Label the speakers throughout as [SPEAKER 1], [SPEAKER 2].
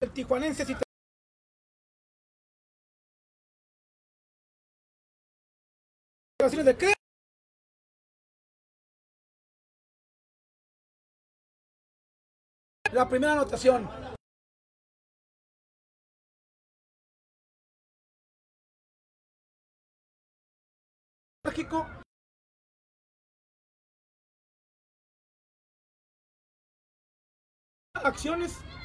[SPEAKER 1] El tijuanense si te... ¿De qué? La primera anotación. México. Acciones.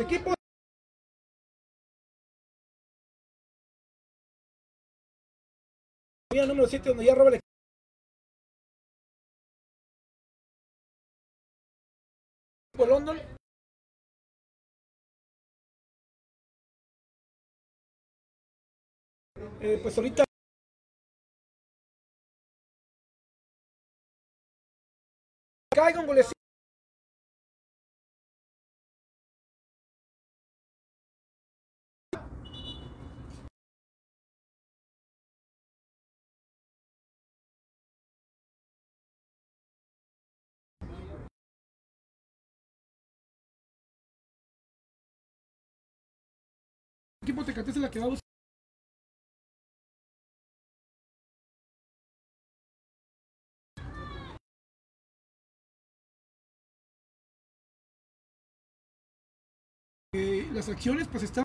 [SPEAKER 1] Equipos. Mira número 7 donde ya roba el equipo. Eh, pues ahorita caiga un golecito. Equipo Tecate se la que va. Eh, las acciones pues están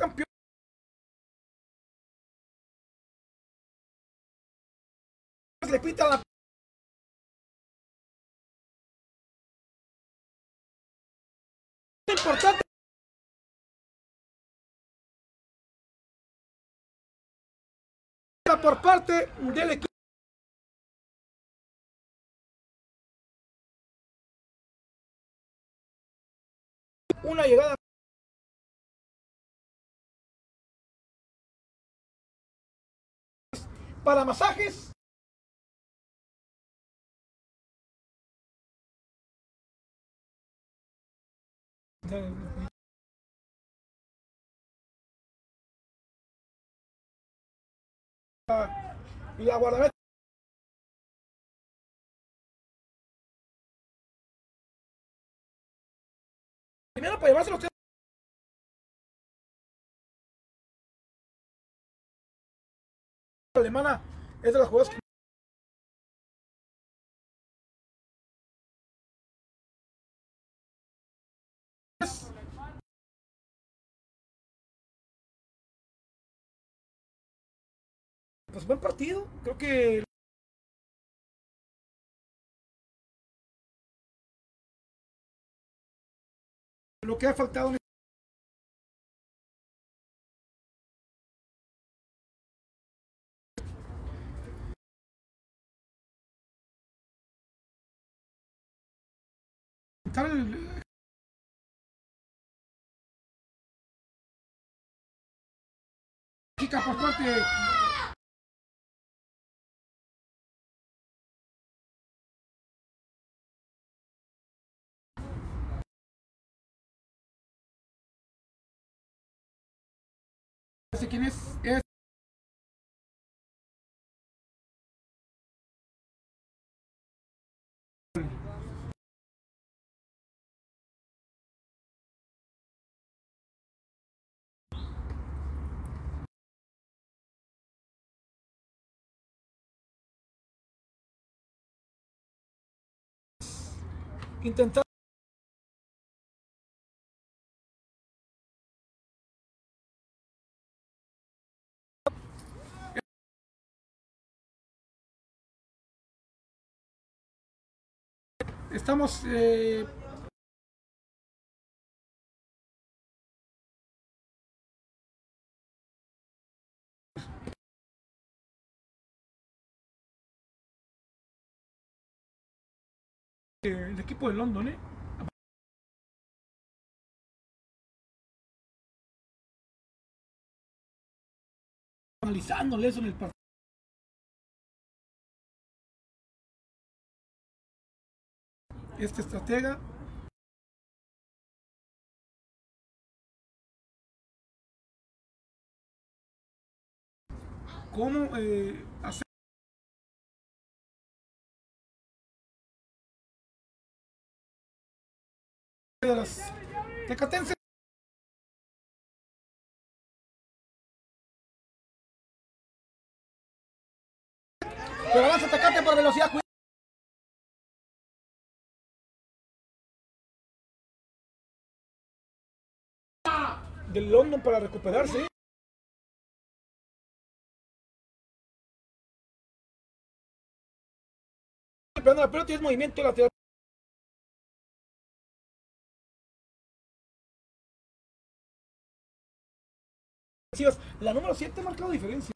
[SPEAKER 1] campeón. Le pita la importante. Por parte del equipo. Una llegada para masajes. Y la guardameta primero para llevárselo alemana es de las jugadas que pues buen partido. Creo que lo que ha faltado en el- chica por parte quién es es intentar estamos eh, el equipo de London ¿eh? analizándole eso en el partido este estratega. ¿Cómo eh, de las tecatenses? Pero avanza Tecate por velocidad. Del London para recuperarse. Pegando la pelota es movimiento lateral. La número 7 ha marcado diferencia.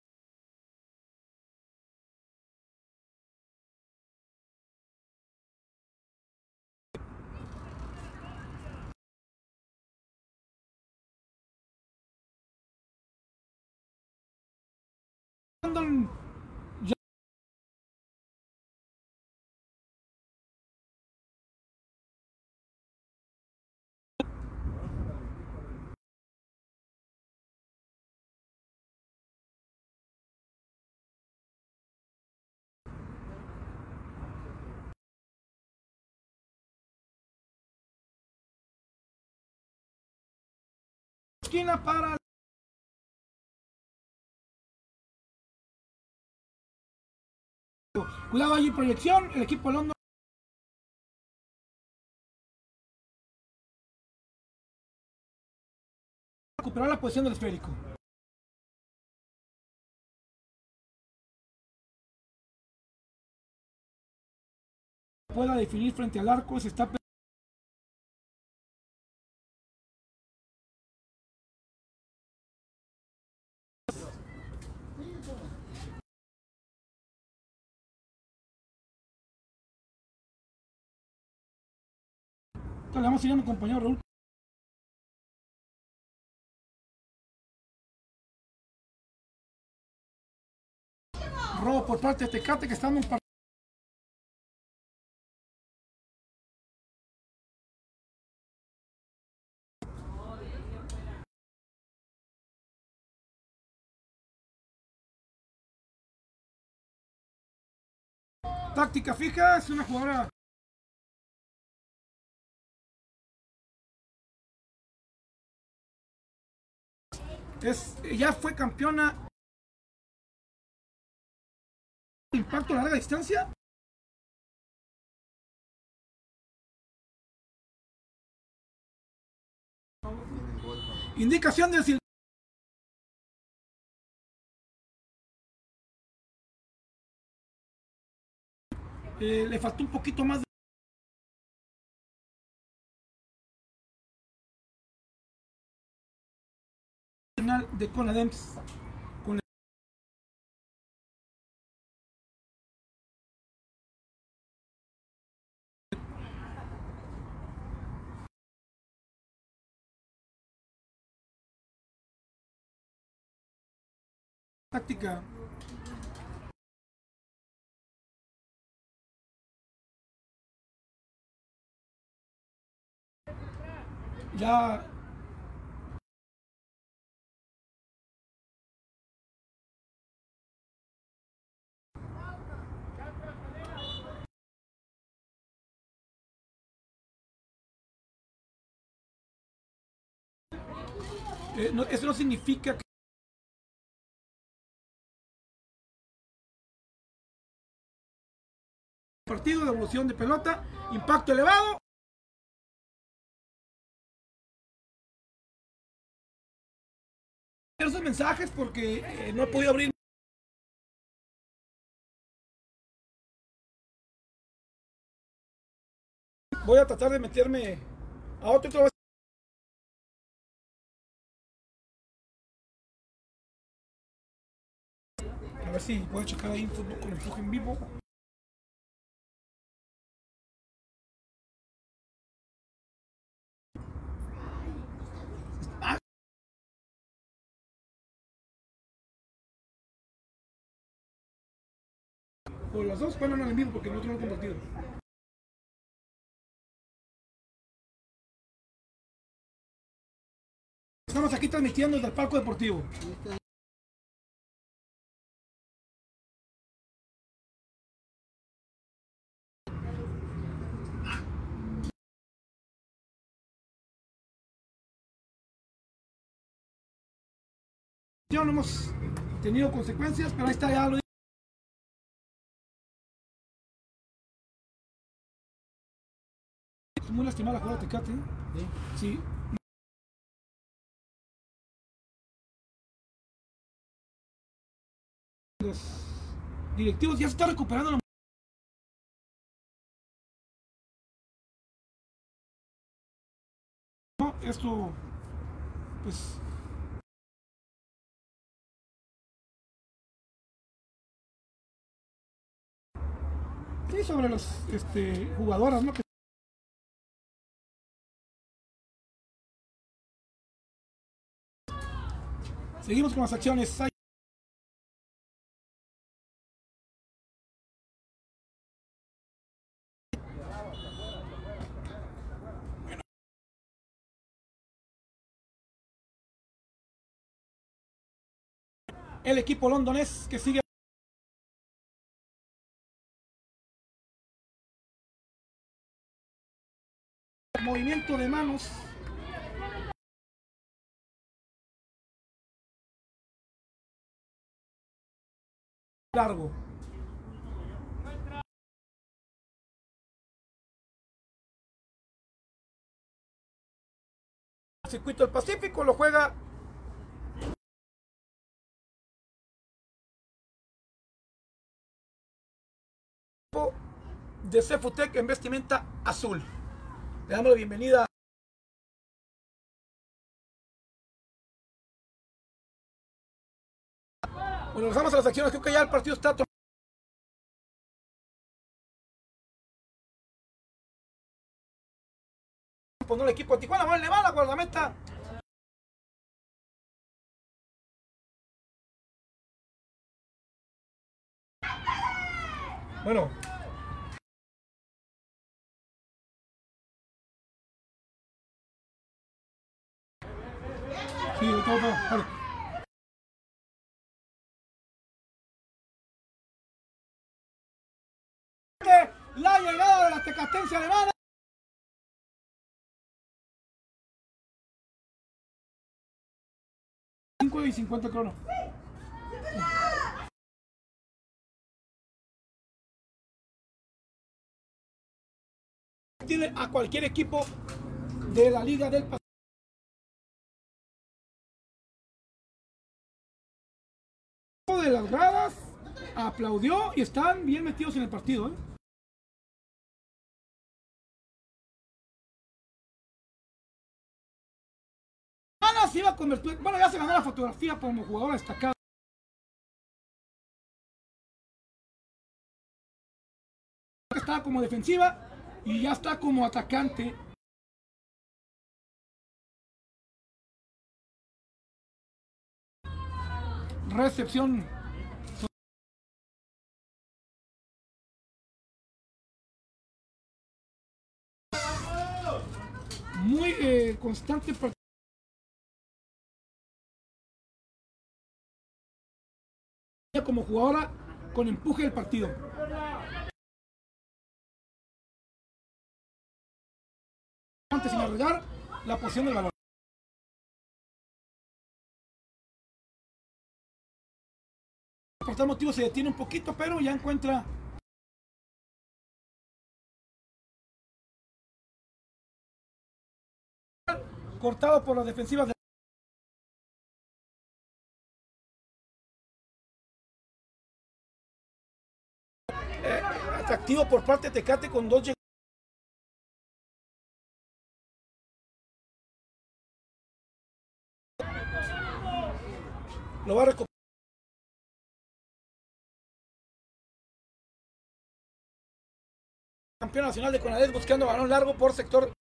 [SPEAKER 1] Para Cuidado allí, proyección. El equipo London. Recuperar la posición del esférico. Pueda definir frente al arco. Se está. Le vamos a ir a mi compañero Raúl. Robo por parte de Tecate que está en un. Táctica fija, es una jugadora es, ya fue campeona. Impacto a larga distancia. Indicación del sil- Eh, le faltó un poquito más de final de Conadems con táctica. Ya eh, eso no significa que partido de evolución de pelota, impacto elevado. Esos mensajes porque eh, no he podido abrir. Voy a tratar de meterme a otro. ver si puedes checar ahí fútbol con empuje en vivo. O las dos fueron en vivo porque nosotros no lo compartido. Estamos aquí transmitiendo desde el Palco Deportivo. No hemos tenido consecuencias, pero ahí está ya lo muy lastimada la jugada de Tecate. Sí. Los directivos ya se están recuperando. la- esto, pues. Sí, sobre los este, jugadoras, ¿no? Seguimos con las acciones. El equipo londonés que sigue. Movimiento de manos. largo. Circuito del Pacífico lo juega de Cefutec en vestimenta azul. Le damos la bienvenida. Bueno, regresamos a las acciones. Creo que ya el partido está tomando. Poner el equipo de Tijuana, bueno, le va la guardameta. Bueno. Cinco y 50 cronos. Tiene a cualquier equipo de la Liga del Pacífico. de las gradas aplaudió y están bien metidos en el partido. ¿eh? Iba a convertir, bueno ya se ganó la fotografía como jugadora destacada. Estaba como defensiva y ya está como atacante. Recepción muy eh, constante como jugadora con empuje del partido. Antes sin arreglar la posición del balón. Por tal motivo se detiene un poquito, pero ya encuentra cortado por las defensivas de atractivo por parte de Tecate con dos lo va a recuperar campeón nacional de Conadez buscando balón largo por sector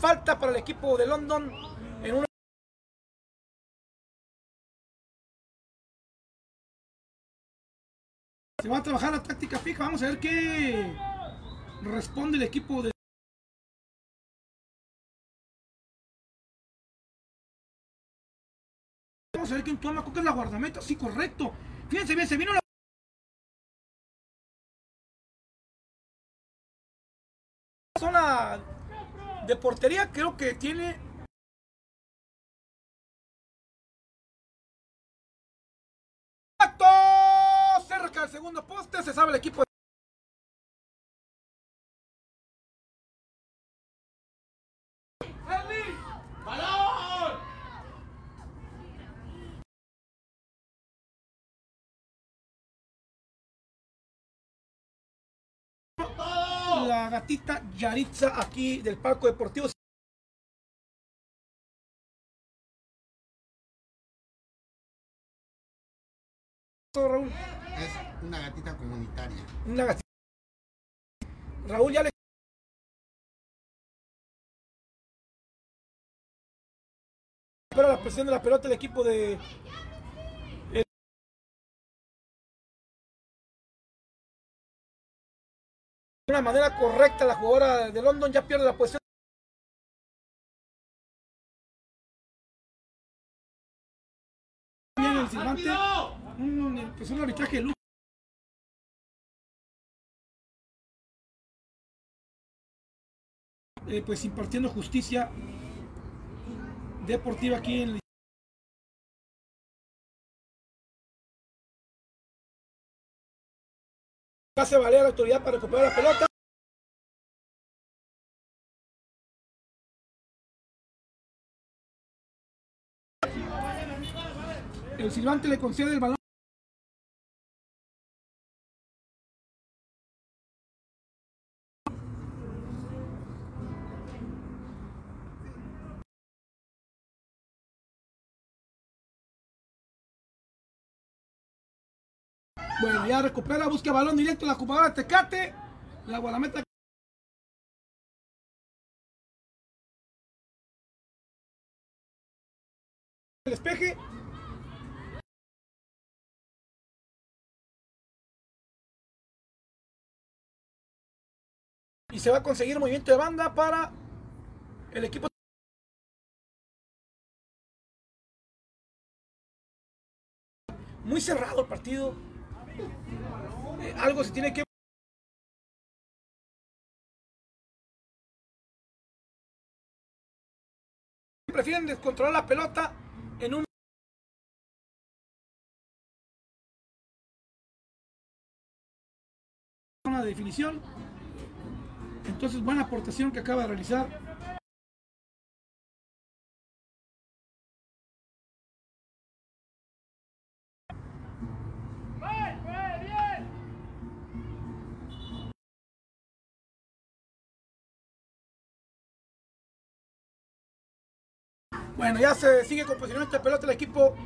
[SPEAKER 1] falta para el equipo de London en una se va a trabajar la táctica fija vamos a ver qué responde el equipo de Vamos a ver quién toma, creo que es la guardameta, sí, correcto. Fíjense bien, se vino la zona de portería, creo que tiene segundo poste, se sabe el equipo. La gatita Yaritza aquí del Parco Deportivo. Raúl,
[SPEAKER 2] una gatita comunitaria.
[SPEAKER 1] una gatita. Raúl ya le Espera la presión de la pelota el equipo de el- de una manera correcta la jugadora de London ya pierde la posición bien el silbante un, pues un arbitraje de lujo Eh, pues impartiendo justicia deportiva aquí en el hace valer la autoridad para recuperar la pelota. El silbante le concede el balón Bueno, ya recupera, busca balón directo la jugadora Tecate. La guardameta. El despeje. Y se va a conseguir movimiento de banda para el equipo. Muy cerrado el partido. Eh, algo se tiene que prefieren descontrolar la pelota en un de definición. Entonces buena aportación que acaba de realizar Bueno, ya se sigue con posicionamiento de pelota el equipo.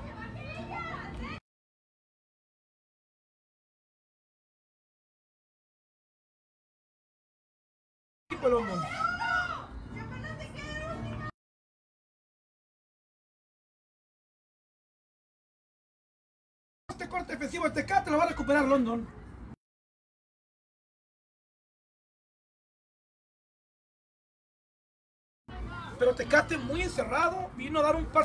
[SPEAKER 1] Este corte defensivo de Tecate lo va a recuperar London. Pero Tecate muy encerrado, vino a dar un par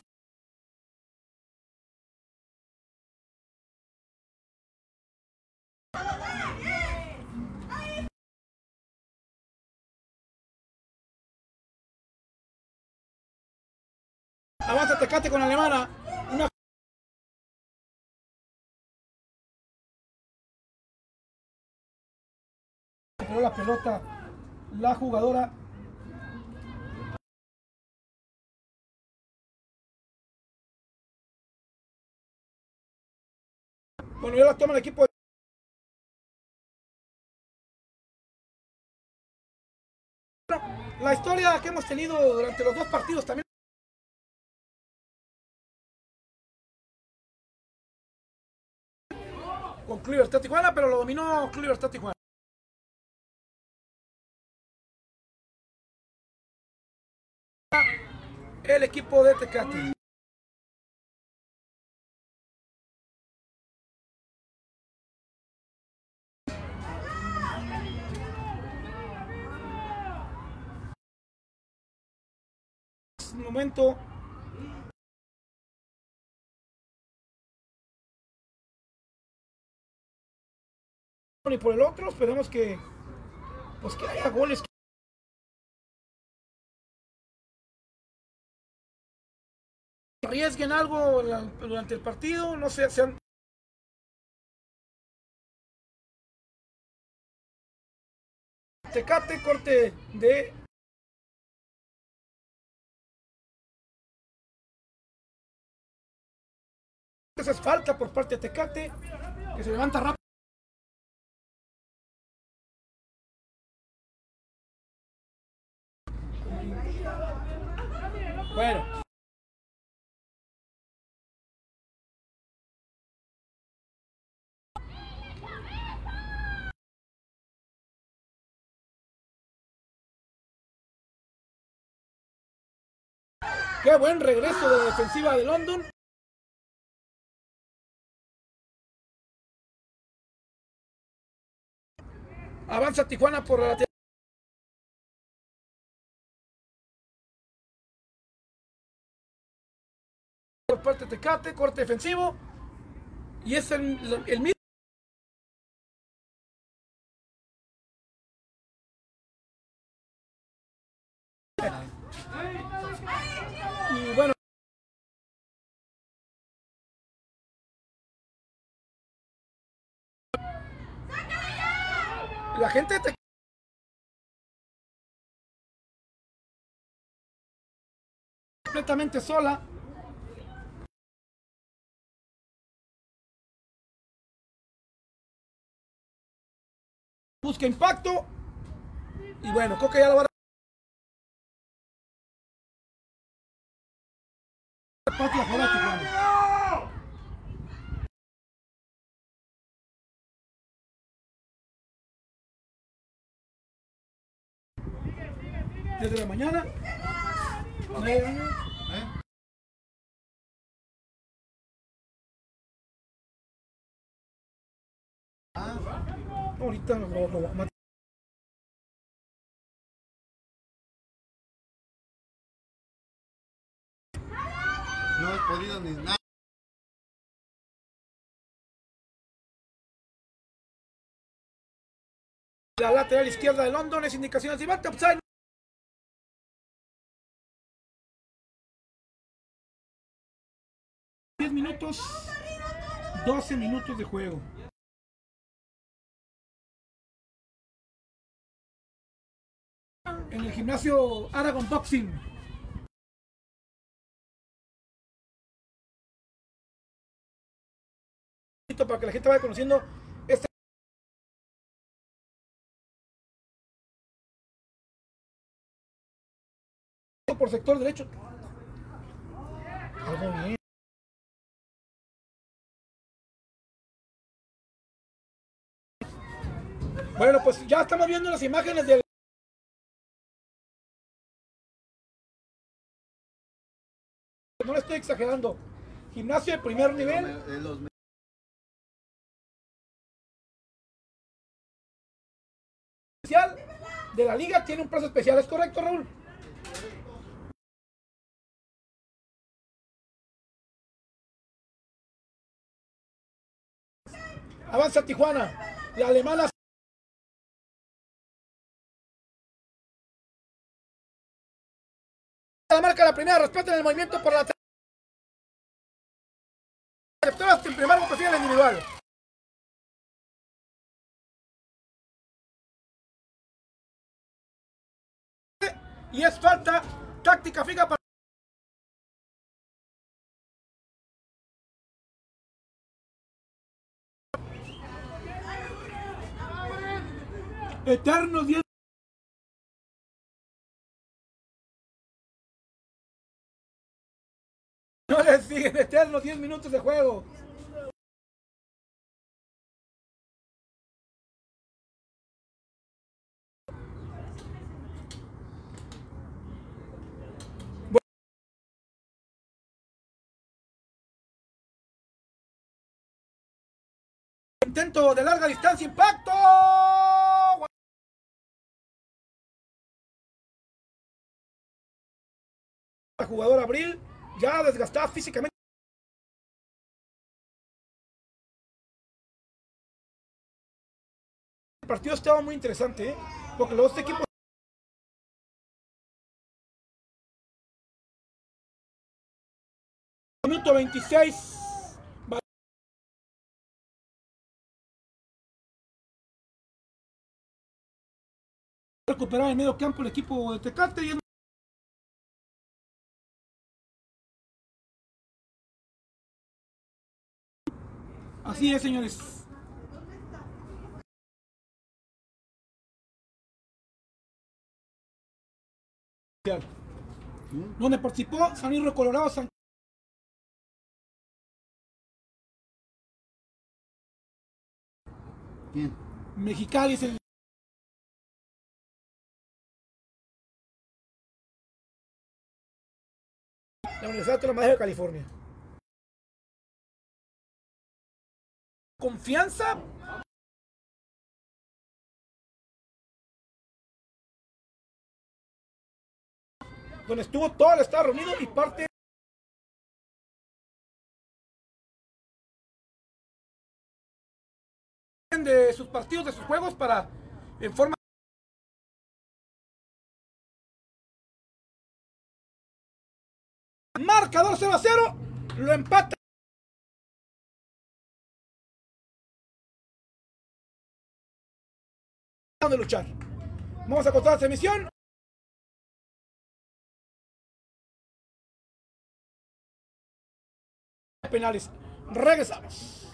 [SPEAKER 1] Avanza Tecate con Alemana. Una Pero la pelota, la jugadora Bueno, ya la toma el equipo. Bueno, la historia que hemos tenido durante los dos partidos también. Con Club Libertad Tijuana, pero lo dominó Club Libertad Tijuana. El equipo de Tecate. Momento. Y por el otro, esperemos que, pues que haya goles. Que arriesguen algo durante el partido, no sé, sean Tecate, corte de Esa es falta por parte de Tecate, que se levanta rápido. Bueno. Qué buen regreso de defensiva de London. Avanza Tijuana por la por parte de Tecate, corte defensivo. Y es el, el mismo. La gente te completamente sola. Busca impacto. Y bueno, creo que ya lo va a Desde la mañana.
[SPEAKER 2] ¿Eh?
[SPEAKER 1] Ahorita lo, lo, lo-
[SPEAKER 2] No he podido ni nada.
[SPEAKER 1] la lateral izquierda de London es indicaciones de Iván Minutos, 12 minutos de juego. En el gimnasio Aragon Boxing. Para que la gente vaya conociendo este por sector derecho. Bueno, pues ya estamos viendo las imágenes del. No le estoy exagerando. Gimnasio de primer nivel.
[SPEAKER 2] De
[SPEAKER 1] especial de la liga tiene un plazo especial, ¿es correcto, Raúl? Avanza Tijuana, la alemana. La marca la primera, respeten el movimiento por la Todas en primer prefieren el individual. y es falta táctica fija para Eternos 10 siguen eternos 10 minutos de juego. Intento de larga distancia, impacto. La jugadora Abril ya desgastada físicamente. El partido estaba muy interesante, ¿eh? porque los dos equipos Minuto 26. Va- Recuperar el medio campo el equipo de Tecate y Así es, señores. Donde participó San Isidro Colorado, San
[SPEAKER 2] ¿Quién?
[SPEAKER 1] Mexicali es el la Universidad de de California. Confianza. Donde estuvo todo el estado reunido y parte de sus partidos, de sus juegos para en forma marcador 0 a 0 lo empata de luchar. Vamos a contar esta emisión. Penales. Regresamos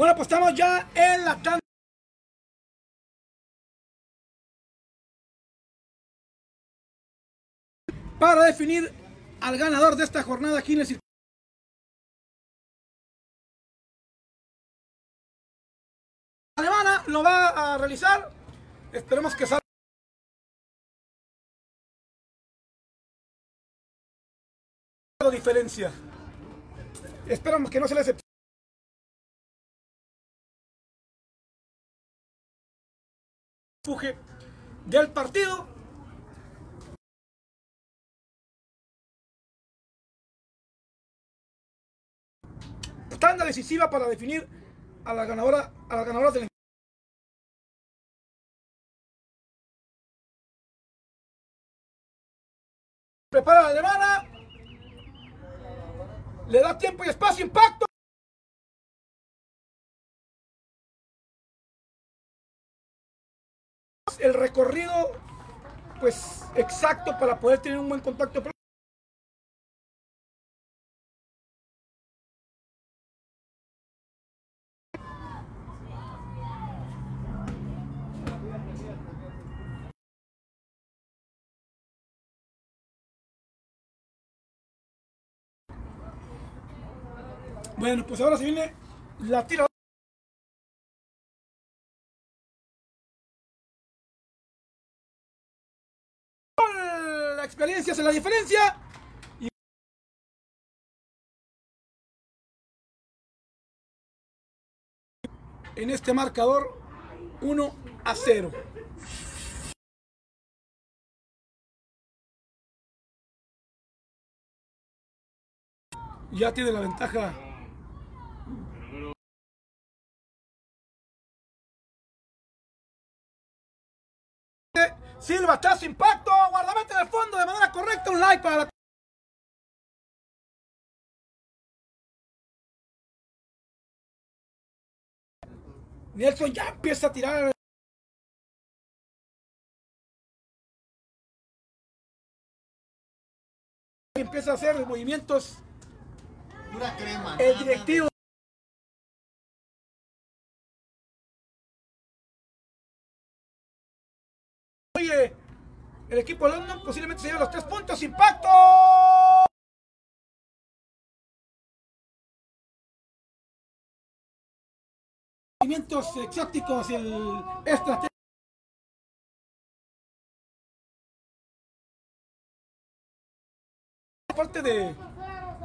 [SPEAKER 1] Bueno, pues estamos ya en la tanda. Para definir al ganador de esta jornada aquí en el circuito. Alemana lo va a realizar. Esperemos que salga. diferencia. Esperamos que no se le acepte. Fuge del partido. Tanda decisiva para definir a la ganadora, a las ganadoras del Prepara la alemana. Le da tiempo y espacio, impacto. El recorrido, pues exacto para poder tener un buen contacto. Bueno, pues ahora se viene la tira. Experiencia hace la diferencia. En este marcador 1 a 0. Ya tiene la ventaja Silva, chazo, impacto, guardamete en el fondo de manera correcta, un like para la... Nelson ya empieza a tirar. Empieza a hacer movimientos.
[SPEAKER 2] Pura crema.
[SPEAKER 1] El directivo. El equipo London posiblemente se lleve los tres puntos. ¡Impacto! Movimientos exóticos, el estrategia. Parte de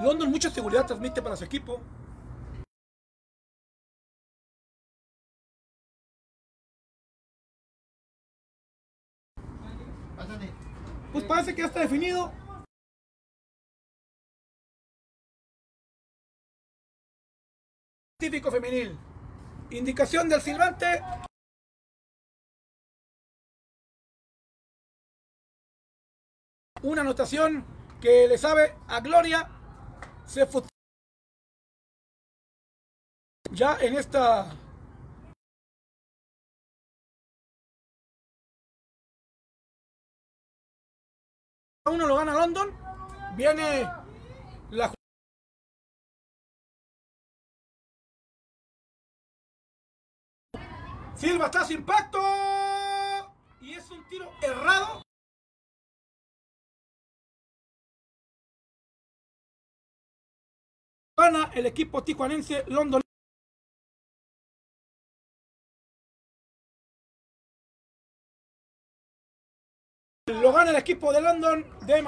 [SPEAKER 1] London, mucha seguridad transmite para su equipo. Pues parece que ya está definido. Típico femenil. Indicación del silbante. Una anotación que le sabe a Gloria. Se Ya en esta uno lo gana London. Viene la Silva está sin impacto. Y es un tiro errado. Gana el equipo tijuanense London. Lo gana el equipo de London de